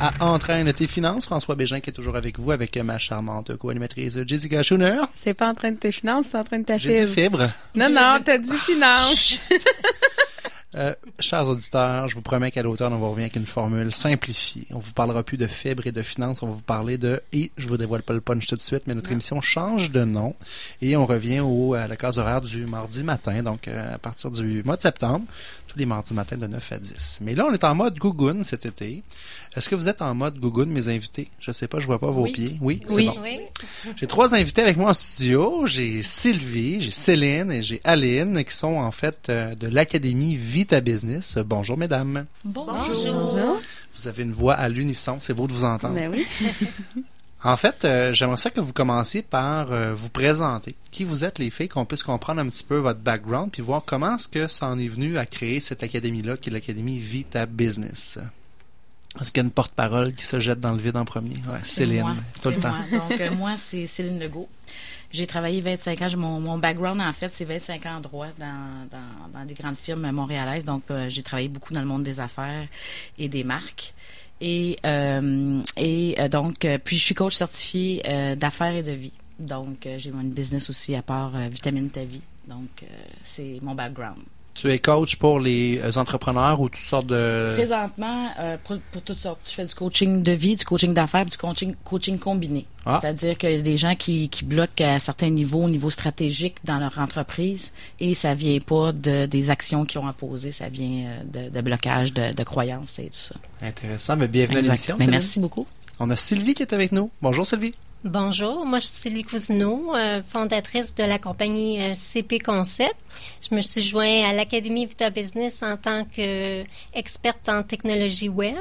à Entraîne tes finances. François Bégin qui est toujours avec vous avec ma charmante co-animatrice Jessica Schooner. C'est pas Entraîne tes finances, c'est Entraîne ta J'ai dit fibre. Non, non, t'as dit finance. Euh, chers auditeurs, je vous promets qu'à l'automne, on va revenir avec une formule simplifiée. On vous parlera plus de fibres et de finances, on va vous parler de, et je vous dévoile pas le punch tout de suite, mais notre émission change de nom et on revient au, à la case horaire du mardi matin, donc euh, à partir du mois de septembre, tous les mardis matins de 9 à 10. Mais là, on est en mode Gougoun cet été. Est-ce que vous êtes en mode Gougoun, mes invités? Je sais pas, je vois pas vos pieds. Oui, c'est Oui. bon. J'ai trois invités avec moi en studio. J'ai Sylvie, j'ai Céline et j'ai Aline qui sont en fait euh, de l'Académie Vita Business. Bonjour mesdames. Bonjour. Vous avez une voix à l'unisson, c'est beau de vous entendre. Ben oui. En fait, euh, j'aimerais ça que vous commenciez par euh, vous présenter. Qui vous êtes les filles, qu'on puisse comprendre un petit peu votre background puis voir comment est-ce que ça en est venu à créer cette académie-là qui est l'Académie Vita Business. Est-ce qu'il y a une porte-parole qui se jette dans le vide en premier? Ouais, Céline, moi. tout le temps. moi. Donc, euh, moi, c'est Céline Legault. J'ai travaillé 25 ans. Mon, mon background, en fait, c'est 25 ans en droit dans, dans, dans des grandes firmes montréalaises. Donc, euh, j'ai travaillé beaucoup dans le monde des affaires et des marques. Et, euh, et euh, donc, euh, puis je suis coach certifié d'affaires et de vie. Donc, j'ai une business aussi à part Vitamine Ta Vie. Donc, c'est mon background. Tu es coach pour les euh, entrepreneurs ou toutes sortes de... Présentement, euh, pour, pour toutes sortes, je fais du coaching de vie, du coaching d'affaires, du coaching, coaching combiné. Ah. C'est-à-dire que des gens qui, qui bloquent à certains niveaux, au niveau stratégique dans leur entreprise, et ça vient pas de des actions qu'ils ont à poser, ça vient euh, de, de blocage, de, de croyances et tout ça. Intéressant, mais bienvenue à l'émission. Céline. merci beaucoup. On a Sylvie qui est avec nous. Bonjour Sylvie. Bonjour, moi je suis Sylvie Cousineau, euh, fondatrice de la compagnie euh, CP Concept. Je me suis joint à l'Académie Vita Business en tant qu'experte en technologie web.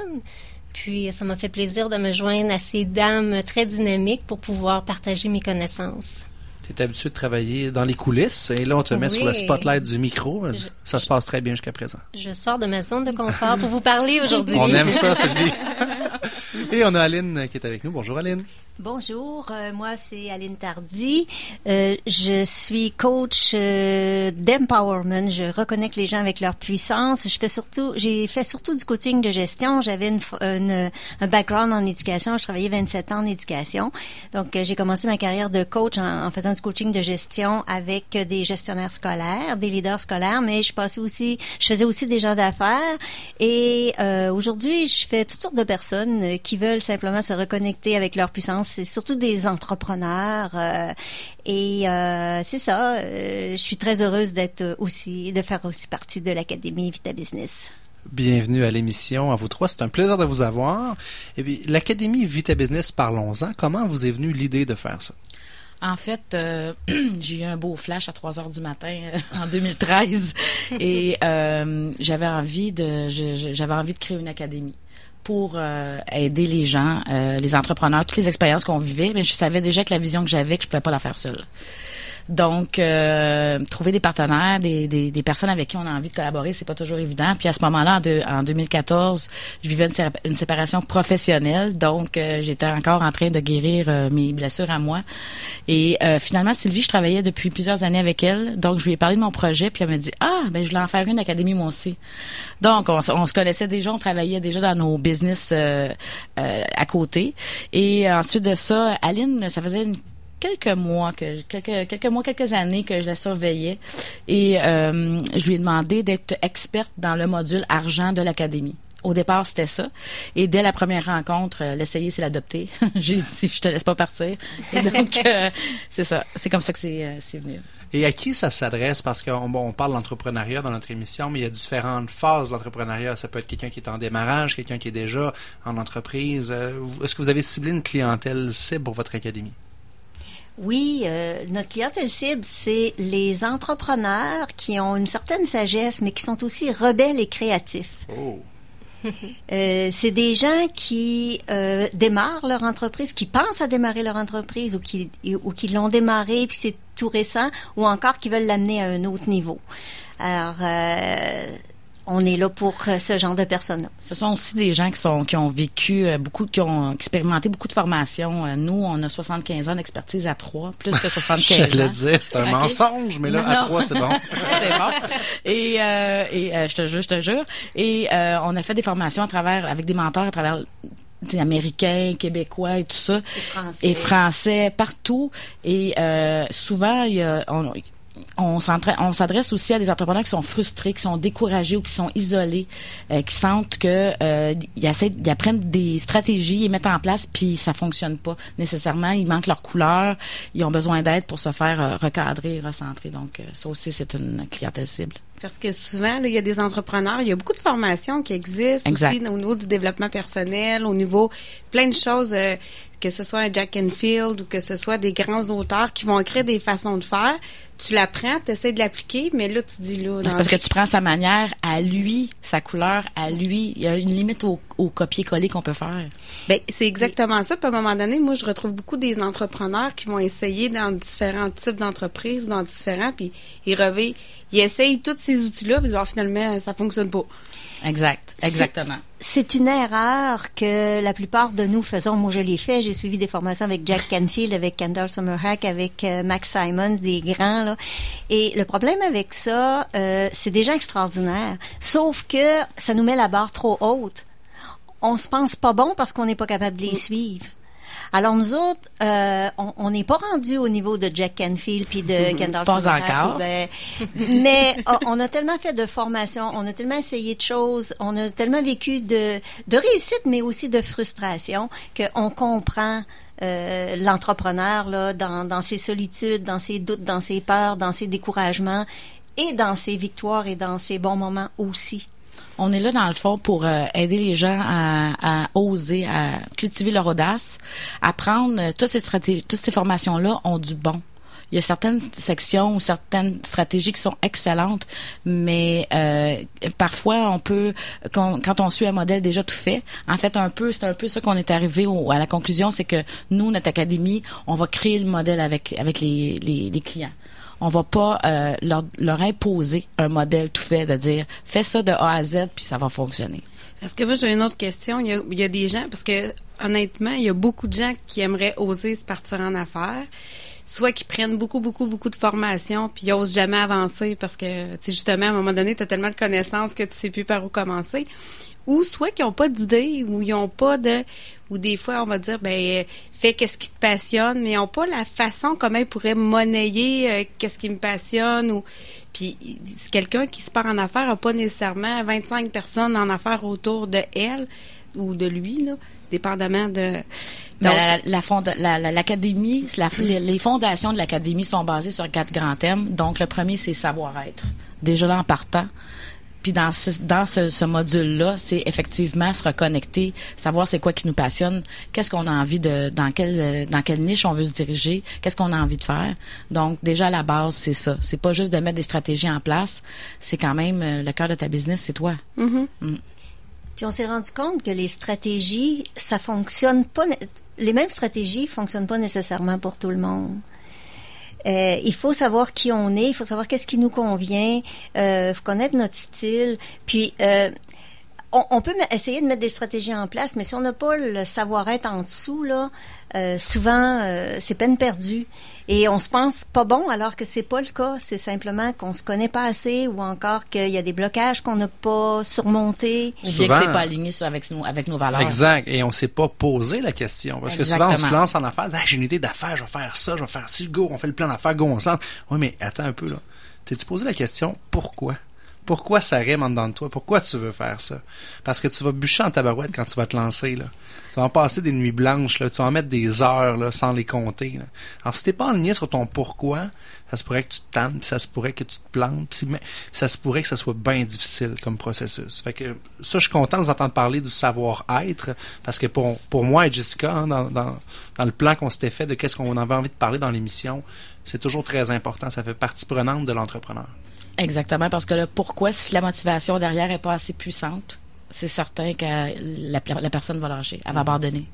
Puis ça m'a fait plaisir de me joindre à ces dames très dynamiques pour pouvoir partager mes connaissances. Tu es habitué de travailler dans les coulisses et là, on te met Oui. sur le spotlight du micro. Ça se passe très bien jusqu'à présent. Je sors de ma zone de confort pour vous parler aujourd'hui. On aime ça, Sylvie. et on a Aline qui est avec nous. Bonjour Aline. Bonjour, euh, moi c'est Aline Tardy. Euh, je suis coach euh, d'empowerment. Je reconnecte les gens avec leur puissance. Je fais surtout, j'ai fait surtout du coaching de gestion. J'avais une, f- une- un background en éducation. Je travaillais 27 ans en éducation. Donc euh, j'ai commencé ma carrière de coach en, en faisant coaching de gestion avec des gestionnaires scolaires, des leaders scolaires, mais je passais aussi, je faisais aussi des gens d'affaires. Et euh, aujourd'hui, je fais toutes sortes de personnes qui veulent simplement se reconnecter avec leur puissance. C'est surtout des entrepreneurs. euh, et euh, c'est ça. je suis très heureuse d'être aussi, de faire aussi partie de l'Académie Vita Business. Bienvenue à l'émission. À vous trois, c'est un plaisir de vous avoir. Puis, l'Académie Vita Business, parlons-en. Comment vous est venue l'idée de faire ça? En fait, euh, j'ai eu un beau flash à 3 heures du matin euh, en 2013 et euh, j'avais envie de j'avais envie de créer une académie pour aider les gens, les entrepreneurs, toutes les expériences qu'on vivait, mais je savais déjà que la vision que j'avais que je pouvais pas la faire seule. Donc, euh, trouver des partenaires, des, des, des personnes avec qui on a envie de collaborer, c'est pas toujours évident. Puis à ce moment-là, en, en 2014, je vivais une, sé- une séparation professionnelle, donc euh, j'étais encore en train de guérir euh, mes blessures à moi. Et euh, finalement, Sylvie, je travaillais depuis plusieurs années avec elle, donc je lui ai parlé de mon projet, puis elle m'a dit ah ben je voulais en faire une académie moi aussi. Donc on, on se connaissait déjà, on travaillait déjà dans nos business euh, euh, à côté. Et ensuite de ça, Aline, ça faisait une quelques mois que quelques quelques mois quelques années que je la surveillais et euh, je lui ai demandé d'être experte dans le module argent de l'académie. Au départ, c'était ça. Et dès la première rencontre, euh, l'essayer, c'est l'adopter. J'ai dit, je te laisse pas partir. Et donc, euh, c'est ça. C'est comme ça que c'est c'est venu. Et à qui ça s'adresse? Parce qu'on bon, on parle d'entrepreneuriat dans notre émission, mais il y a différentes phases d'entrepreneuriat. Ça peut être quelqu'un qui est en démarrage, quelqu'un qui est déjà en entreprise. Est-ce que vous avez ciblé une clientèle cible pour votre académie? Oui, euh, notre clientèle cible, c'est les entrepreneurs qui ont une certaine sagesse, mais qui sont aussi rebelles et créatifs. Oh. Euh, c'est des gens qui euh, démarrent leur entreprise, qui pensent à démarrer leur entreprise ou qui, ou qui l'ont démarré puis c'est tout récent, ou encore qui veulent l'amener à un autre niveau. Alors, euh, on est là pour euh, ce genre de personnes. Ce sont aussi des gens qui sont qui ont vécu euh, beaucoup, qui ont expérimenté beaucoup de formations. Euh, Nous, on a 75 ans d'expertise à trois, plus que 75 J'allais ans. dire, c'est un mensonge, mais là, Non, à trois, c'est bon. c'est bon. Et, euh, et euh, je te jure, je te jure. Et euh, on a fait des formations à travers, avec des mentors à travers tu sais, américains, québécois et tout ça, français. et français partout. Et euh, souvent, il y a, on, on s'adresse aussi à des entrepreneurs qui sont frustrés, qui sont découragés ou qui sont isolés, euh, qui sentent que euh, ils, essaient, ils apprennent des stratégies, ils mettent en place, puis ça fonctionne pas nécessairement. Ils manquent leur couleur, ils ont besoin d'aide pour se faire euh, recadrer, recentrer. Donc, euh, ça aussi, c'est une clientèle cible. Parce que souvent, là, il y a des entrepreneurs, il y a beaucoup de formations qui existent Exact. aussi au niveau du développement personnel, au niveau plein de choses, euh, que ce soit un Jack Enfield ou que ce soit des grands auteurs qui vont écrire des façons de faire. Tu l'apprends, tu essaies de l'appliquer, mais là, tu dis là... C'est parce que tu prends sa manière à lui, sa couleur à lui. Il y a une limite au, au copier-coller qu'on peut faire. Ben, c'est exactement ça. Puis à un moment donné, moi, je retrouve beaucoup des entrepreneurs qui vont essayer dans différents types d'entreprises, dans différents, puis ils revêtent, ils essayent tous ces outils-là, puis ils vont finalement, ça fonctionne pas. Exact. Exactement. C'est une erreur que la plupart de nous faisons. Moi, je l'ai fait. J'ai suivi des formations avec Jack Canfield, avec Kendall Summerhack, avec euh, Max Simons, des grands. Là. Et le problème avec ça, euh, c'est déjà extraordinaire. Sauf que ça nous met la barre trop haute. On se pense pas bon parce qu'on n'est pas capable de les suivre. Alors nous autres, euh, on- n'est pas rendu au niveau de Jack Canfield puis de Kendall Pas encore. ben, mais on- on a tellement fait de formation, on a tellement essayé de choses, on a tellement vécu de, de réussite, mais aussi de frustration, qu'on comprend euh, l'entrepreneur là dans, dans ses solitudes, dans ses doutes, dans ses peurs, dans ses découragements et dans ses victoires et dans ses bons moments aussi. On est là, dans le fond, pour euh, aider les gens à, oser, à cultiver leur audace, à prendre euh, toutes ces stratégies, toutes ces formations-là ont du bon. Il y a certaines sections ou certaines stratégies qui sont excellentes, mais euh, parfois on peut, quand, on suit un modèle déjà tout fait, en fait un peu, c'est un peu ça qu'on est arrivé au- à la conclusion, c'est que nous, notre académie, on va créer le modèle avec avec les clients. On va pas euh, leur, leur imposer un modèle tout fait de dire fais ça de A à Z puis ça va fonctionner. Parce que moi, j'ai une autre question. Il y, a, il y a des gens, parce que honnêtement, il y a beaucoup de gens qui aimeraient oser se partir en affaires, soit qui prennent beaucoup, beaucoup, beaucoup de formation, puis ils osent jamais avancer parce que, tu sais, justement, à un moment donné, tu as tellement de connaissances que tu sais plus par où commencer. Ou soit qui n'ont pas d'idée, ou ils ont pas de... Ou des fois, on va dire, ben, euh, fais qu'est-ce qui te passionne, mais ils n'ont pas la façon comment ils pourraient monnayer euh, qu'est-ce qui me passionne, ou... Puis quelqu'un qui se part en affaires n'a pas nécessairement 25 personnes en affaires autour de elle ou de lui, là, dépendamment de. Donc, la, la fonda- la- la- l'académie, la- les, les fondations de l'académie sont basées sur quatre grands thèmes. Donc le premier c'est savoir-être. Déjà là en partant. Puis dans ce, dans ce, ce module-là, c'est effectivement se reconnecter, savoir c'est quoi qui nous passionne, qu'est-ce qu'on a envie de, dans quelle, euh, dans quelle niche on veut se diriger, qu'est-ce qu'on a envie de faire. Donc déjà à la base c'est ça. C'est pas juste de mettre des stratégies en place, c'est quand même euh, le cœur de ta business, c'est toi. mhm. Puis on s'est rendu compte que les stratégies, ça fonctionne pas. Les mêmes stratégies fonctionnent pas nécessairement pour tout le monde. Euh, il faut savoir qui on est, il faut savoir qu'est-ce qui nous convient, euh, faut connaître notre style. Puis euh, on, on peut essayer de mettre des stratégies en place, mais si on n'a pas le savoir-être en dessous, là, euh, souvent euh, c'est peine perdue. Et on se pense pas bon alors que c'est pas le cas. C'est simplement qu'on se connaît pas assez ou encore qu'il y a des blocages qu'on n'a pas surmontés. Ou bien que c'est pas aligné sur- avec, nos, avec nos valeurs. Exact. Et on s'est pas posé la question. Parce que souvent, on se lance en affaires. Ah, j'ai une idée d'affaires, je vais faire ça, je vais faire ci, go, on fait le plan d'affaires, go, on se lance. Oui, mais attends un peu, là. T'es-tu posé la question, pourquoi? Pourquoi ça rime en dedans de toi? Pourquoi tu veux faire ça? Parce que tu vas bûcher en tabarouette quand tu vas te lancer, là. Tu vas en passer des nuits blanches. Tu vas en mettre des heures, sans les compter. Alors, si t'es pas aligné sur ton pourquoi, ça se pourrait que tu te tannes, ça se pourrait que tu te plantes, ça se pourrait que ça soit bien difficile comme processus. Fait que ça, je suis content de vous entendre parler du savoir-être, parce que pour, moi et Jessica, hein, dans, dans, dans le plan qu'on s'était fait de qu'est-ce qu'on avait envie de parler dans l'émission, c'est toujours très important. Ça fait partie prenante de l'entrepreneur. Exactement, parce que le pourquoi, si la motivation derrière est pas assez puissante, c'est certain que la, la personne va lâcher, elle va abandonner.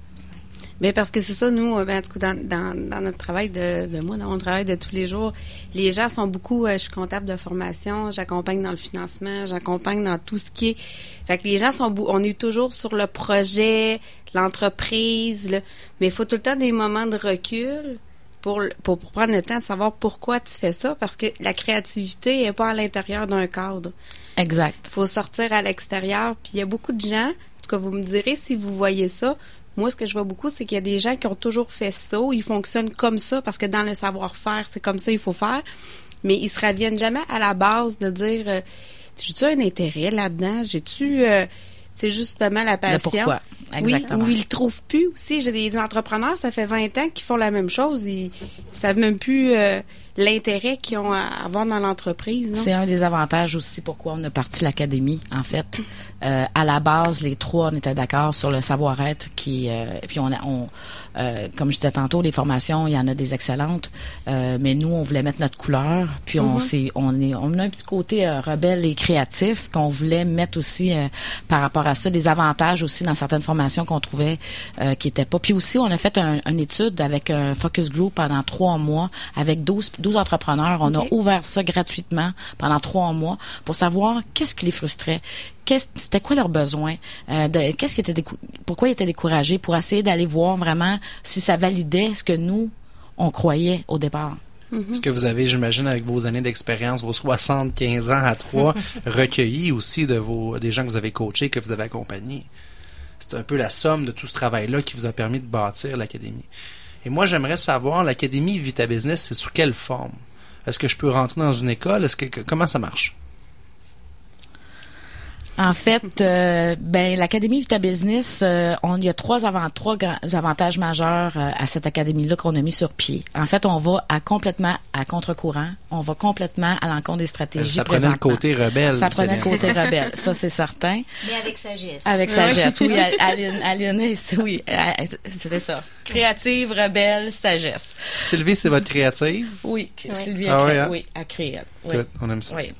Mais parce que c'est ça, nous, euh, ben, en tout cas, dans, dans, dans notre travail de, ben, moi, dans mon travail de tous les jours, les gens sont beaucoup, euh, je suis comptable de formation, j'accompagne dans le financement, j'accompagne dans tout ce qui est, fait que les gens sont, on est toujours sur le projet, l'entreprise, le- mais il faut tout le temps des moments de recul pour, pour, pour prendre le temps de savoir pourquoi tu fais ça, parce que la créativité est pas à l'intérieur d'un cadre. Exact. Il faut sortir à l'extérieur. Puis il y a beaucoup de gens, en tout cas, vous me direz si vous voyez ça, Moi, ce que je vois beaucoup, c'est qu'il y a des gens qui ont toujours fait ça, ils fonctionnent comme ça, parce que dans le savoir-faire, c'est comme ça il faut faire, mais ils se reviennent jamais à la base de dire, euh, j'ai-tu un intérêt là-dedans? J'ai-tu... euh, c'est justement la passion. pourquoi? Oui, ou ils le trouvent plus aussi. J'ai des entrepreneurs, ça fait 20 ans qu'ils font la même chose. Ils, ils savent même plus euh, l'intérêt qu'ils ont à avoir dans l'entreprise. C'est un des avantages aussi pourquoi on a parti l'académie. En fait, Euh, à la base, les trois, on était d'accord sur le savoir-être qui, euh, puis on, a, on euh, comme je disais tantôt, les formations, il y en a des excellentes, euh, mais nous, on voulait mettre notre couleur, puis on s'est, on est, on a un petit côté euh, rebelle et créatif qu'on voulait mettre aussi euh, par rapport à ça, des avantages aussi dans certaines formations qu'on trouvait euh, qui étaient pas. Puis aussi, on a fait un- une étude avec un focus group pendant trois mois avec 12, 12 entrepreneurs. On a ouvert ça gratuitement pendant trois mois pour savoir qu'est-ce qui les frustrait, qu'est-ce- c'était quoi leurs besoins, euh, de- qu'est-ce qui était décou- pourquoi ils étaient découragés, pour essayer d'aller voir vraiment si ça validait ce que nous on croyait au départ? Ce que vous avez, j'imagine, avec vos années d'expérience, vos 75 ans à trois, recueillis aussi de vos des gens que vous avez coachés, que vous avez accompagnés. C'est un peu la somme de tout ce travail-là qui vous a permis de bâtir l'académie. Et moi, j'aimerais savoir, l'académie Vita Business, c'est sous quelle forme? Est-ce que je peux rentrer dans une école? Est-ce que, que- comment ça marche? En fait, euh, ben l'académie Vita Business, euh, on il y a trois avant trois grands avantages majeurs euh, à cette académie-là qu'on a mis sur pied. En fait, on va à complètement à contre-courant, on va complètement à l'encontre des stratégies. Ça prenait le côté rebelle. Ça prenait le côté rebelle, ça c'est certain. Mais avec sagesse. Avec sagesse, oui, Al- Aline, oui, c'est ça. Créative, rebelle, sagesse. Sylvie, c'est votre créative? Oui, Oui. Sylvie Ah a créé, oui, hein? oui, a créé. Oui. Good, on aime ça. Oui.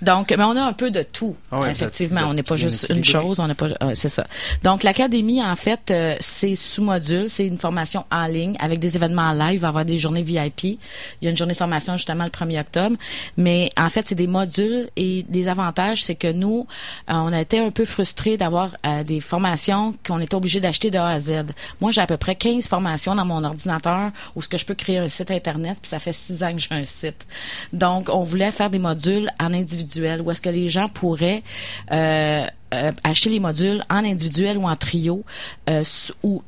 Donc, mais on a un peu de tout. Ah effectivement, on n'est pas juste une chose, on n'est pas, euh, c'est ça. Donc, l'académie, en fait, euh, c'est sous module, c'est une formation en ligne avec des événements en live, il va y avoir des journées VIP. Il y a une journée de formation justement le 1er octobre, mais en fait, c'est des modules et des avantages, c'est que nous, euh, on a été un peu frustrés d'avoir euh, des formations qu'on était obligé d'acheter de A à Z. Moi, j'ai à peu près 15 formations dans mon ordinateur où ce que je peux créer un site internet, puis ça fait six ans que j'ai un site. Donc, on voulait faire des modules en individuel où est-ce que les gens pourraient euh, euh, acheter les modules en individuel ou en trio euh, ou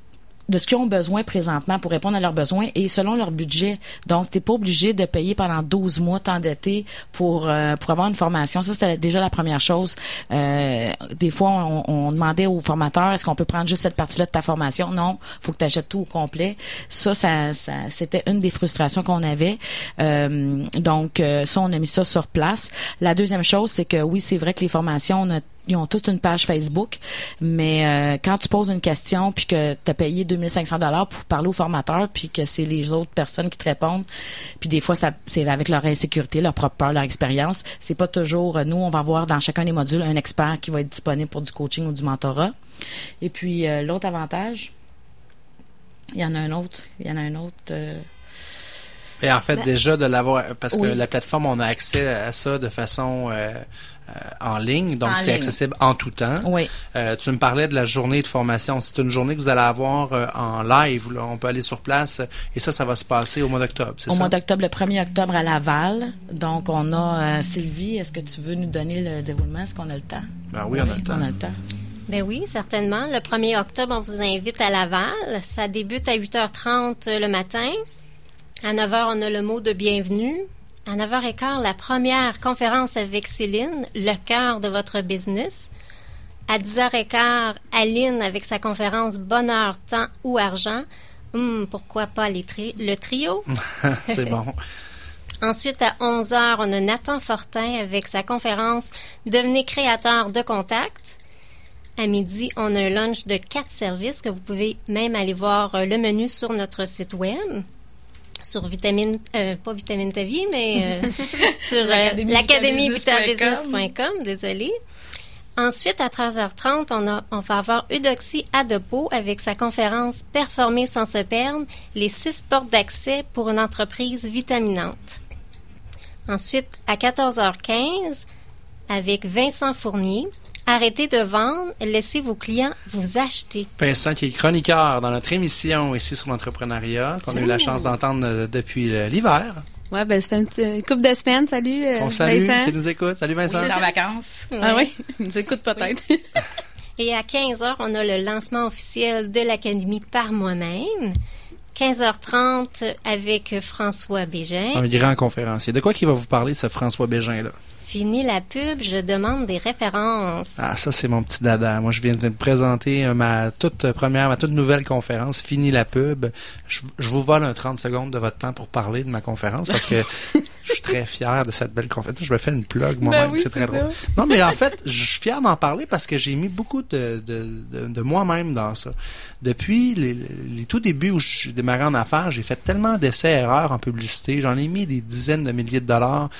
de ce qu'ils ont besoin présentement pour répondre à leurs besoins et selon leur budget. Donc, tu n'es pas obligé de payer pendant 12 mois t'endetter pour euh, pour avoir une formation. Ça, c'était déjà la première chose. Euh, des fois, on, on demandait aux formateurs, est-ce qu'on peut prendre juste cette partie-là de ta formation? Non, faut que tu achètes tout au complet. Ça, ça, ça c'était une des frustrations qu'on avait. Euh, donc, euh, ça, on a mis ça sur place. La deuxième chose, c'est que oui, c'est vrai que les formations, on a ils ont toute une page Facebook, mais euh, quand tu poses une question puis que tu as payé 2500 dollars pour parler au formateur puis que c'est les autres personnes qui te répondent, puis des fois c'est avec leur insécurité, leur propre peur, leur expérience, c'est pas toujours euh, nous on va avoir dans chacun des modules un expert qui va être disponible pour du coaching ou du mentorat. Et puis euh, l'autre avantage, il y en a un autre, il y en a un autre euh, Et en fait, déjà de l'avoir, parce que la plateforme, on a accès à ça de façon euh, euh, en ligne, donc c'est accessible en tout temps. oui. Euh, tu me parlais de la journée de formation. C'est une journée que vous allez avoir euh, en live. Là. On peut aller sur place euh, et ça, ça va se passer au mois d'octobre, c'est Au ça? mois d'octobre, le 1er octobre à Laval. Donc, on a euh, Sylvie, est-ce que tu veux nous donner le déroulement? Est-ce qu'on a le temps? Ben oui, on a le temps. On a le temps. Ben oui, certainement. Le 1er octobre, on vous invite à Laval. Ça débute à 8h30 le matin. À 9h, on a le mot de bienvenue. À 9h15, la première conférence avec Céline, le cœur de votre business. À 10h15, Aline avec sa conférence Bonheur, temps ou argent. Hum, pourquoi pas les tri- le trio? c'est bon. Ensuite, à 11h, on a Nathan Fortin avec sa conférence Devenez créateur de contact. À midi, on a un lunch de quatre services que vous pouvez même aller voir euh, le menu sur notre site web. Sur vitamine, euh, pas vitamine ta vie, mais euh, sur euh, L'Académie l'académievitabusiness.com, désolé. Ensuite, à 13h30, on, a, on va avoir Eudoxie Adepo avec sa conférence Performer sans se perdre, les six portes d'accès pour une entreprise vitaminante. Ensuite, à 14h15, avec Vincent Fournier, Arrêtez de vendre, laissez vos clients vous acheter. Vincent qui est chroniqueur dans notre émission ici sur l'entrepreneuriat, qu'on a eu la chance d'entendre euh, depuis euh, l'hiver. Ouais, ben, ça fait une, petite- une couple de semaines. Salut, euh, On salue, Vincent. s'il nous écoute. Salut Vincent. Il est en vacances. Ah oui, il nous écoute peut-être. Et à 15 heures, on a le lancement officiel de l'Académie par moi-même. 15h30 avec François Bégin. Un grand conférencier. De quoi qu'il va vous parler, ce François Bégin-là? Fini la pub, je demande des références. Ah, ça, c'est mon petit dada. Moi, je viens de me présenter euh, ma toute première, ma toute nouvelle conférence. Fini la pub. Je, je vous vole un 30 secondes de votre temps pour parler de ma conférence parce que je suis très fier de cette belle conférence. Je me fais une plug moi-même. oui, c'est très drôle. Non, mais en fait, je suis fier d'en parler parce que j'ai mis beaucoup de, de, de, de moi-même dans ça. Depuis les, les tout débuts où j'ai démarré en affaires, j'ai fait tellement d'essais-erreurs en publicité. J'en ai mis des dizaines de milliers de dollars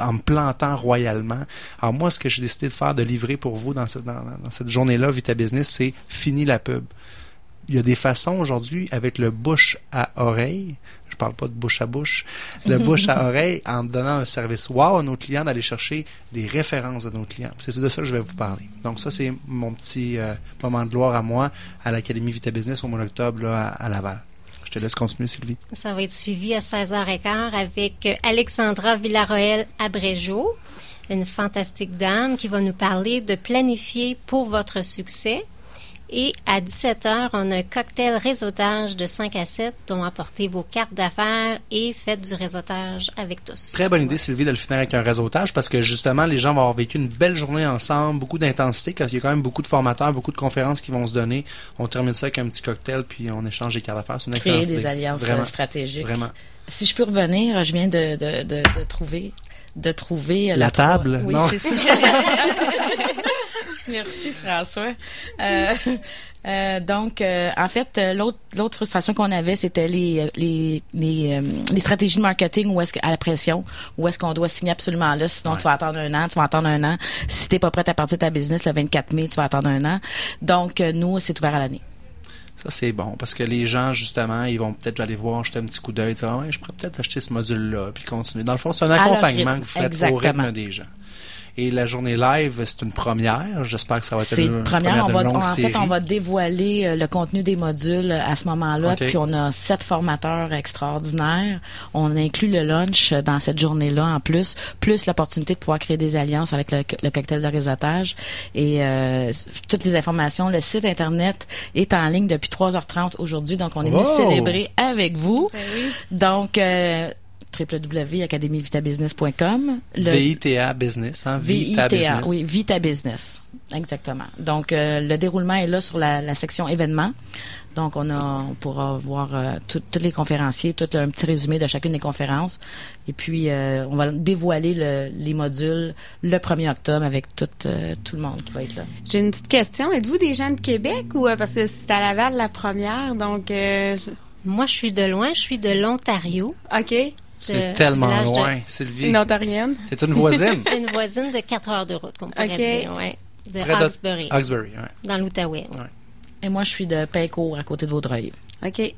en me plantant royalement. Alors moi, ce que j'ai décidé de faire, de livrer pour vous dans cette, dans, dans cette journée-là, Vita Business, c'est fini la pub. Il y a des façons aujourd'hui avec le bouche à oreille, je parle pas de bouche à bouche, le bouche à oreille en donnant un service wow à nos clients d'aller chercher des références de nos clients. C'est de ça que je vais vous parler. Donc ça, c'est mon petit euh, moment de gloire à moi à l'Académie Vita Business au mois d'octobre à, à Laval. Te laisse continuer, Sylvie. Ça va être suivi à 16h15 avec Alexandra Villaroel Abréjo, une fantastique dame qui va nous parler de planifier pour votre succès. Et à 17h, on a un cocktail réseautage de 5 à 7 dont apportez vos cartes d'affaires et faites du réseautage avec tous. Très bonne idée, Sylvie, de le finir avec un réseautage parce que justement, les gens vont avoir vécu une belle journée ensemble, beaucoup d'intensité, parce qu'il y a quand même beaucoup de formateurs, beaucoup de conférences qui vont se donner. On termine ça avec un petit cocktail, puis on échange les cartes d'affaires. C'est une Créer excellente des idée. alliances Vraiment. euh, stratégiques. Vraiment. Si je peux revenir, je viens de, de, de, de trouver de trouver La table, Oui, c'est ça. Merci François. Euh, euh, donc, euh, en fait, euh, l'autre l'autre frustration qu'on avait, c'était les euh, les les, euh, les stratégies de marketing où est-ce que- à la pression, où est-ce qu'on doit signer absolument là, sinon Ouais. tu vas attendre un an, tu vas attendre un an. Si t'es pas prête à partir de ta business le 24 mai, tu vas attendre un an. Donc, euh, nous, c'est ouvert à l'année. Ça, c'est bon parce que les gens, justement, ils vont peut-être aller voir, jeter un petit coup d'œil, dire, Ah ouais, je pourrais peut-être acheter ce module-là, puis continuer. Dans le fond, c'est un accompagnement rythme. que vous faites au rythme des gens. Et la journée live, c'est une première. J'espère que ça va être C'est une, une première, on de va, longue en série. fait, on va dévoiler euh, le contenu des modules à ce moment-là. Puis on a sept formateurs extraordinaires. On inclut le lunch dans cette journée-là en plus, plus l'opportunité de pouvoir créer des alliances avec le, le cocktail de réseautage. Et euh, toutes les informations, le site internet est en ligne depuis 3h30 aujourd'hui. Donc on est venu Wow! célébrer avec vous. Ben oui. Donc euh, www.academievitabbusiness.com. Le- VITA Business, hein? Vita VITA, Business. oui, Vita Business. Exactement. Donc, euh, le déroulement est là sur la, la section événements. Donc, on, a, on pourra voir euh, tout- tous les conférenciers, tout un petit résumé de chacune des conférences. Et puis, euh, on va dévoiler le- les modules le 1er octobre avec tout, euh, tout le monde qui va être là. J'ai une petite question. Êtes-vous des gens de Québec ou euh, parce que c'est à Laval la première, donc euh, je- Moi, je suis de loin, je suis de l'Ontario, OK, C'est tellement de- loin, Sylvie. une ontarienne. C'est une voisine. une voisine de 4 heures de route, qu'on pourrait Ok. dire, ouais, de Près de- Hawkesbury, Hawkesbury, ouais. dans l'Outaouais. ouais. Et moi, je suis de Pincourt, à côté de Vaudreuil. OK.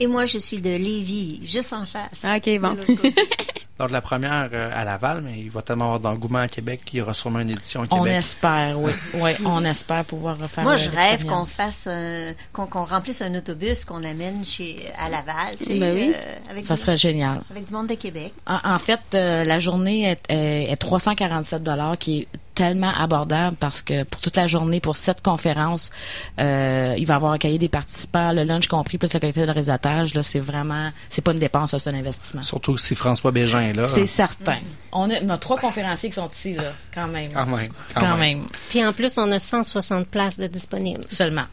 Et moi, je suis de Lévis, juste en face. OK, bon. Donc, la première euh, à Laval, mais il va tellement avoir d'engouement à Québec qu'il y aura sûrement une édition à On Québec. espère, oui. oui, on espère pouvoir refaire Moi, je rêve qu'on fasse un, qu'on, remplisse un autobus qu'on amène chez, à Laval, tu sais, Ben oui. euh, avec, Ça du, serait génial. avec du monde de Québec. En, en fait, euh, la journée est, est, est 347 dollars, qui est tellement abordable parce que pour toute la journée, pour cette conférence, euh, il va y avoir un cahier des participants, le lunch compris, plus le cocktail de réseautage. Là, c'est vraiment, c'est pas une dépense, là, c'est un investissement. Surtout si François Bégin est là. C'est certain. On a, on a trois conférenciers qui sont ici, là, quand même. Quand même. Quand, même. Puis en plus, on a 160 places de disponibles. Seulement.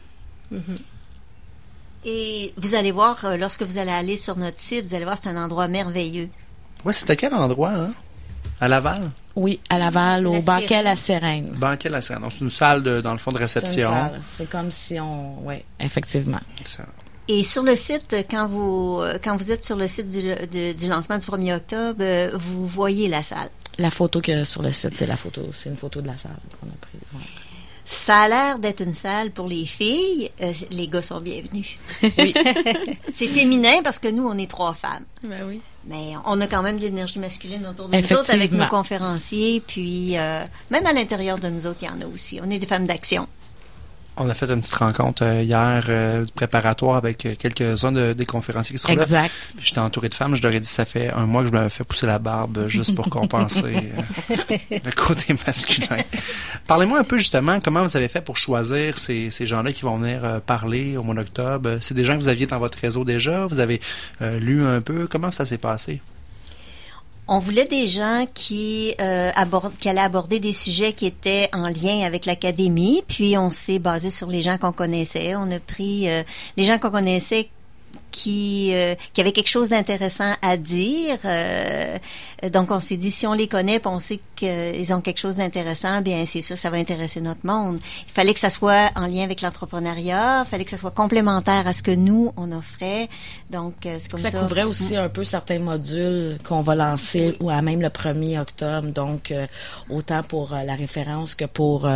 Et vous allez voir, euh, lorsque vous allez aller sur notre site, vous allez voir, c'est un endroit merveilleux. Ouais, c'était quel endroit, hein? À Laval? Oui, à Laval, au La banquet Sirène. La Sirène. Banquet La. Donc, c'est une salle, de, dans le fond, de réception. salle. C'est comme si on, oui, effectivement. Excellent. Et sur le site, quand vous, quand vous êtes sur le site du, de- du lancement du 1er octobre, euh, vous voyez la salle? La photo que sur le site, c'est la photo, c'est une photo de la salle qu'on a prise. ouais. Ça a l'air d'être une salle pour les filles. Euh, les gars sont bienvenus. Oui. C'est féminin parce que nous, on est trois femmes. Ben oui. Mais on a quand même de l'énergie masculine autour de nous autres avec nos conférenciers. Puis, euh, même à l'intérieur de nous autres, il y en a aussi. On est des femmes d'action. On a fait une petite rencontre euh, hier euh, préparatoire avec euh, quelques-uns de- des conférenciers qui seront là. Exact. J'étais entouré de femmes. Je leur ai dit ça fait un mois que je m'avais fait pousser la barbe juste pour compenser euh, le côté masculin. Parlez-moi un peu justement comment vous avez fait pour choisir ces, ces gens-là qui vont venir euh, parler au mois d'octobre? C'est des gens que vous aviez dans votre réseau déjà? Vous avez lu un peu? Comment ça s'est passé? On voulait des gens qui, euh, qui allaient aborder des sujets qui étaient en lien avec l'académie, puis on s'est basé sur les gens qu'on connaissait. On a pris euh, les gens qu'on connaissait qui, euh, qui avaient quelque chose d'intéressant à dire. Euh, donc on s'est dit, si on les connaît, puis on sait qu'ils ont quelque chose d'intéressant, bien c'est sûr ça va intéresser notre monde. Il fallait que ça soit en lien avec l'entrepreneuriat, il fallait que ça soit complémentaire à ce que nous, on offrait. Donc euh, c'est comme ça. Ça couvrait aussi un peu certains modules qu'on va lancer ou à même le 1er octobre. Donc, euh, autant pour la référence que pour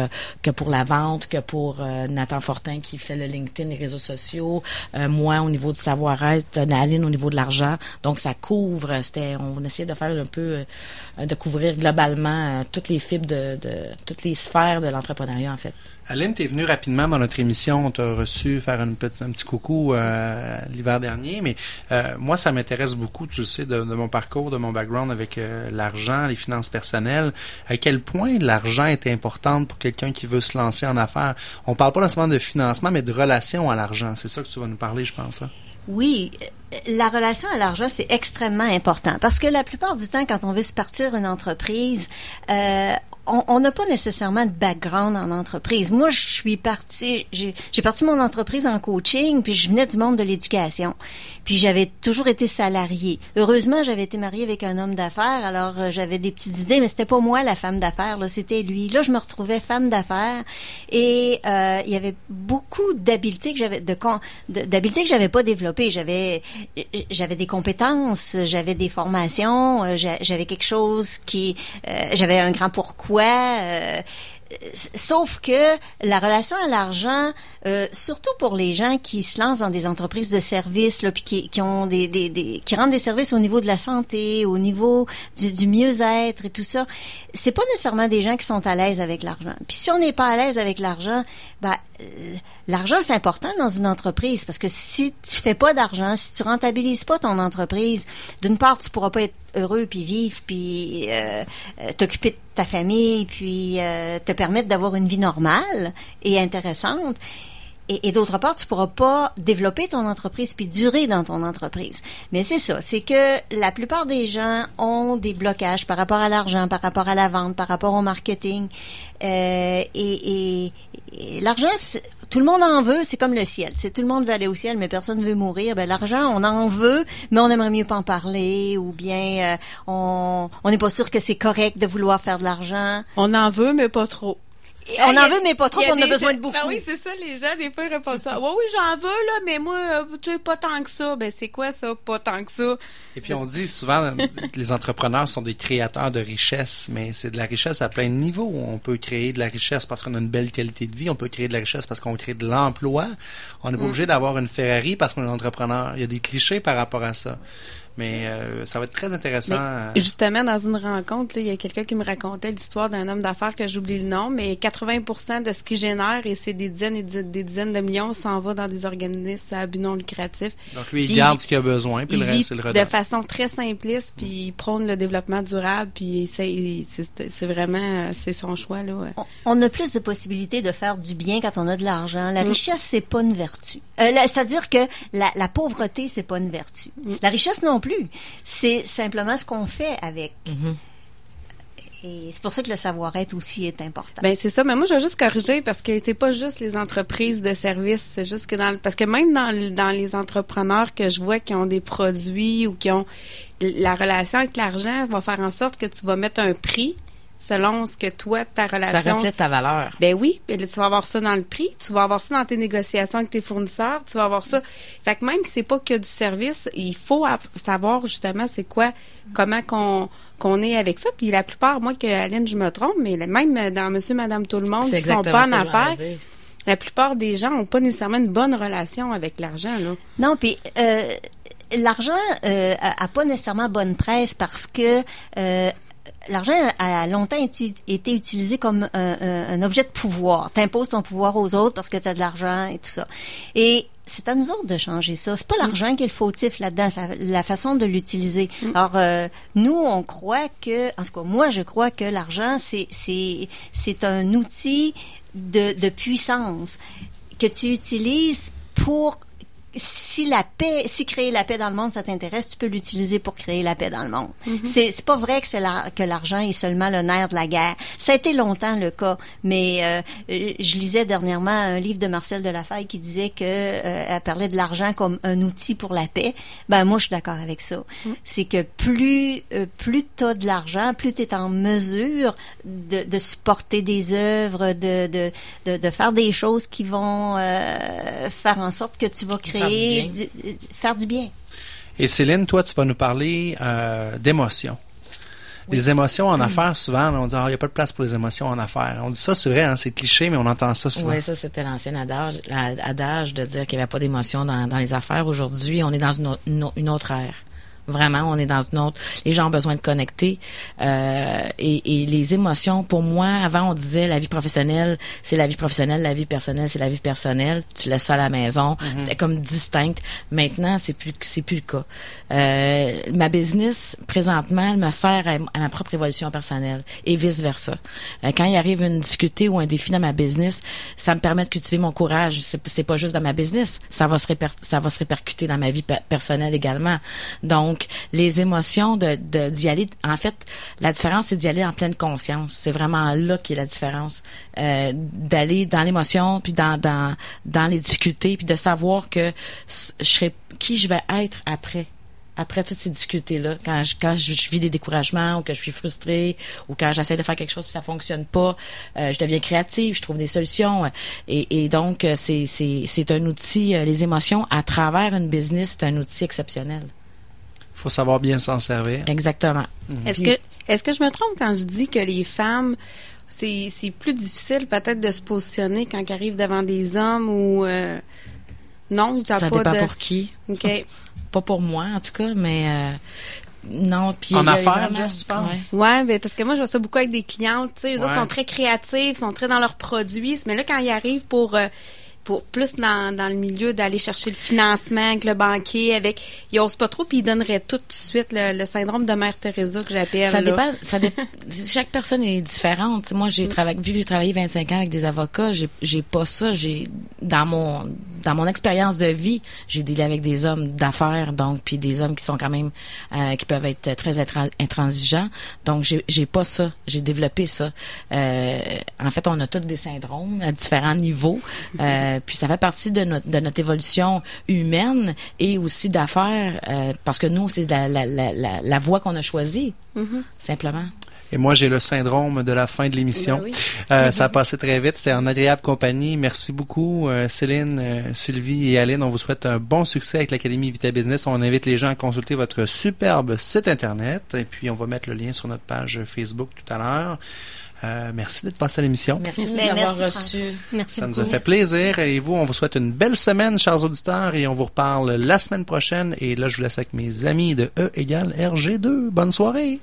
que pour la vente, que pour Nathan Fortin qui fait le LinkedIn, les réseaux sociaux, moi au niveau du savoir-être, euh, Aline au niveau de l'argent. Donc, ça couvre. On essayait de faire un peu, euh, de couvrir globalement euh, toutes les fibres de, toutes les sphères de l'entrepreneuriat en fait. Aline, tu es venue rapidement dans notre émission. On t'a reçu faire un petit coucou euh, l'hiver dernier. Mais moi, ça m'intéresse beaucoup, tu le sais, de, mon parcours, de mon background avec l'argent, les finances personnelles. À quel point l'argent est important pour quelqu'un qui veut se lancer en affaires? On parle pas nécessairement de financement, mais de relation à l'argent. C'est ça que tu vas nous parler, je pense. hein? Oui, la relation à l'argent, c'est extrêmement important. Parce que la plupart du temps, quand on veut se partir une entreprise, euh, on n'a pas nécessairement de background en entreprise. Moi, je suis partie, j'ai parti mon entreprise en coaching, puis je venais du monde de l'éducation. Puis j'avais toujours été salariée. Heureusement, j'avais été mariée avec un homme d'affaires, alors euh, j'avais des petites idées, mais c'était pas moi la femme d'affaires, là, c'était lui. Là, je me retrouvais femme d'affaires et euh, il y avait beaucoup d'habiletés que j'avais de d'habiletés que j'avais pas développées. J'avais j'avais des compétences, j'avais des formations, euh, j'a- j'avais quelque chose qui euh, j'avais un grand pourquoi euh, Sauf que la relation à l'argent, euh, surtout pour les gens qui se lancent dans des entreprises de services, là, puis qui, ont des, qui rendent des services au niveau de la santé, au niveau du, du mieux-être et tout ça, c'est pas nécessairement des gens qui sont à l'aise avec l'argent. Puis si on n'est pas à l'aise avec l'argent, ben euh, l'argent c'est important dans une entreprise parce que si tu fais pas d'argent, si tu rentabilises pas ton entreprise, d'une part tu pourras pas être heureux puis vivre puis euh, euh, t'occuper de ta famille puis euh, te permettre d'avoir une vie normale et intéressante et, d'autre part, tu pourras pas développer ton entreprise puis durer dans ton entreprise. Mais c'est ça, c'est que la plupart des gens ont des blocages par rapport à l'argent, par rapport à la vente, par rapport au marketing. Et et, et l'argent, tout le monde en veut, c'est comme le ciel. C'est tout le monde veut aller au ciel, mais personne veut mourir. Ben l'argent, on en veut, mais on aimerait mieux pas en parler, ou bien euh, on on n'est pas sûr que c'est correct de vouloir faire de l'argent. On en veut, mais pas trop. Et On en veut, mais pas trop, on a besoin de beaucoup. Ben oui, c'est ça, les gens, des fois, ils répondent ça. Oui, oui, j'en veux, là, mais moi, euh, tu sais, pas tant que ça. Ben, c'est quoi ça, pas tant que ça? Et puis on dit souvent que les entrepreneurs sont des créateurs de richesse, mais c'est de la richesse à plein de niveaux. On peut créer de la richesse parce qu'on a une belle qualité de vie, on peut créer de la richesse parce qu'on crée de l'emploi. On n'est pas obligé d'avoir une Ferrari parce qu'on est entrepreneur. Il y a des clichés par rapport à ça. Mais euh, ça va être très intéressant. euh, Mais, justement, dans une rencontre, là, il y a quelqu'un qui me racontait l'histoire d'un homme d'affaires que j'oublie le nom, mais 80 de ce qu'il génère, et c'est des dizaines et des dizaines de millions, s'en va dans des organismes à but non lucratif. donc lui, il garde ce qu'il a besoin, puis il le reste, il le de redonne. façon très simpliste, puis il prône le développement durable, puis c'est c'est- c'est vraiment euh, c'est son choix là. ouais. on, on a plus de possibilités de faire du bien quand on a de l'argent. La richesse, c'est pas une vertu. Euh, C'est-à-dire que la, la pauvreté, c'est pas une vertu. Mm. La richesse non plus. C'est simplement ce qu'on fait avec. Mm-hmm. Et c'est pour ça que le savoir-être aussi est important. Ben c'est ça, mais moi je vais juste corriger parce que c'est pas juste les entreprises de services, c'est juste que dans parce que même dans dans les entrepreneurs que je vois qui ont des produits ou qui ont la relation avec l'argent va faire en sorte que tu vas mettre un prix selon ce que toi ta Ça relation reflète ta valeur. Ben oui, ben là, tu vas avoir ça dans le prix, tu vas avoir ça dans tes négociations avec tes fournisseurs, tu vas avoir ça. Fait que même si c'est pas que du service, il faut av- savoir justement c'est quoi, comment qu'on qu'on est avec ça. Puis la plupart, moi que Aline, je me trompe, mais même dans Monsieur, Madame, tout le monde qui sont pas en affaires, la plupart des gens ont pas nécessairement une bonne relation avec l'argent là. Non, puis euh, l'argent euh, a, a pas nécessairement bonne presse parce que euh, l'argent a longtemps été, utilisé comme un, objet de pouvoir. T'imposes ton pouvoir aux autres parce que tu as de l'argent et tout ça. Et c'est à nous autres de changer ça. C'est pas l'argent qui est le fautif là-dedans, c'est la façon de l'utiliser. Alors euh, nous, on croit que, en tout cas moi, je crois que l'argent c'est c'est c'est un outil de, de puissance que tu utilises pour si la paix, si créer la paix dans le monde, ça t'intéresse, tu peux l'utiliser pour créer la paix dans le monde. C'est c'est pas vrai que c'est la- que l'argent est seulement le nerf de la guerre. Ça a été longtemps le cas, mais euh, euh, je lisais dernièrement un livre de Marcel Delafaye qui disait que euh, elle parlait de l'argent comme un outil pour la paix. Ben moi je suis d'accord avec ça. C'est que plus euh, plus t'as de l'argent, plus t'es en mesure de, de supporter des œuvres, de, de, de, de faire des choses qui vont euh, faire en sorte que tu vas créer, du- euh, faire du bien. Et Céline, toi, tu vas nous parler euh, d'émotions. Les émotions en affaires, souvent, on dit ah, il n'y a pas de place pour les émotions en affaires. On dit ça, c'est vrai, hein, c'est cliché, mais on entend ça souvent. Oui, ça, c'était l'ancien adage, adage de dire qu'il n'y avait pas d'émotion dans, dans les affaires. Aujourd'hui, on est dans une autre ère. Vraiment, on est dans une autre. Les gens ont besoin de connecter euh, et, et les émotions. Pour moi, avant, on disait la vie professionnelle, c'est la vie professionnelle, la vie personnelle, c'est la vie personnelle. Tu laisses ça à la maison. C'était comme distinct. Maintenant, c'est plus c'est plus le cas. Euh, ma business présentement, elle me sert à, à ma propre évolution personnelle et vice versa. Euh, quand il arrive une difficulté ou un défi dans ma business, ça me permet de cultiver mon courage. C'est c'est pas juste dans ma business, ça va se réper- ça va se répercuter dans ma vie pe- personnelle également. Donc les émotions d'y aller. En fait, la différence c'est d'y aller en pleine conscience. C'est vraiment là qui est la différence. Euh, d'aller dans l'émotion puis dans les difficultés puis de savoir que je qui je vais être après après toutes ces difficultés-là, quand je, quand je, vis des découragements ou que je suis frustrée ou quand j'essaie de faire quelque chose puis ça fonctionne pas, euh, je deviens créative, je trouve des solutions. Et, et donc, c'est un outil, euh, les émotions à travers une business, c'est un outil exceptionnel. Faut savoir bien s'en servir. Exactement. Est-ce Puis- que est-ce que je me trompe quand je dis que les femmes c'est c'est plus difficile peut-être de se positionner quand elles arrivent devant des hommes ou euh, non, ça, pas dépend de pour qui. OK. Pas pour moi, en tout cas, mais euh, non. Puis En affaires, vraiment- Jess, tu parles? Ouais. Ouais, ben parce que moi je vois ça beaucoup avec des clientes, tu sais, eux Ouais. autres sont très créatifs, sont très dans leurs produits, mais là quand ils arrivent pour euh, pour plus dans, dans le milieu d'aller chercher le financement avec le banquier, avec ils osent pas trop puis ils donneraient tout de suite le, le syndrome de Mère Teresa que j'appelle. Ça là. dépend, ça dépend. Chaque personne est différente. Moi, j'ai travaillé, vu que j'ai travaillé 25 ans avec des avocats, j'ai pas ça. J'ai dans mon dans mon expérience de vie, j'ai dealé avec des hommes d'affaires, donc puis des hommes qui sont quand même euh, qui peuvent être très intra- intransigeants. Donc j'ai j'ai pas ça. J'ai développé ça. Euh, en fait, on a tous des syndromes à différents niveaux. Euh, puis ça fait partie de notre de notre évolution humaine et aussi d'affaires euh, parce que nous c'est la la la la, la voie qu'on a choisie simplement. Et moi, j'ai le syndrome de la fin de l'émission. Ben oui. Euh, ça a passé très vite. C'était en agréable compagnie. Merci beaucoup, euh, Céline, euh, Sylvie et Aline. On vous souhaite un bon succès avec l'Académie Vita Business. On invite les gens à consulter votre superbe site Internet. Et puis, on va mettre le lien sur notre page Facebook tout à l'heure. Euh, merci d'être passé à l'émission. Merci de nous Mais avoir merci, Ça nous a fait plaisir. Et vous, on vous souhaite une belle semaine, chers auditeurs, et on vous reparle la semaine prochaine. Et là, je vous laisse avec mes amis de E égale RG2. Bonne soirée.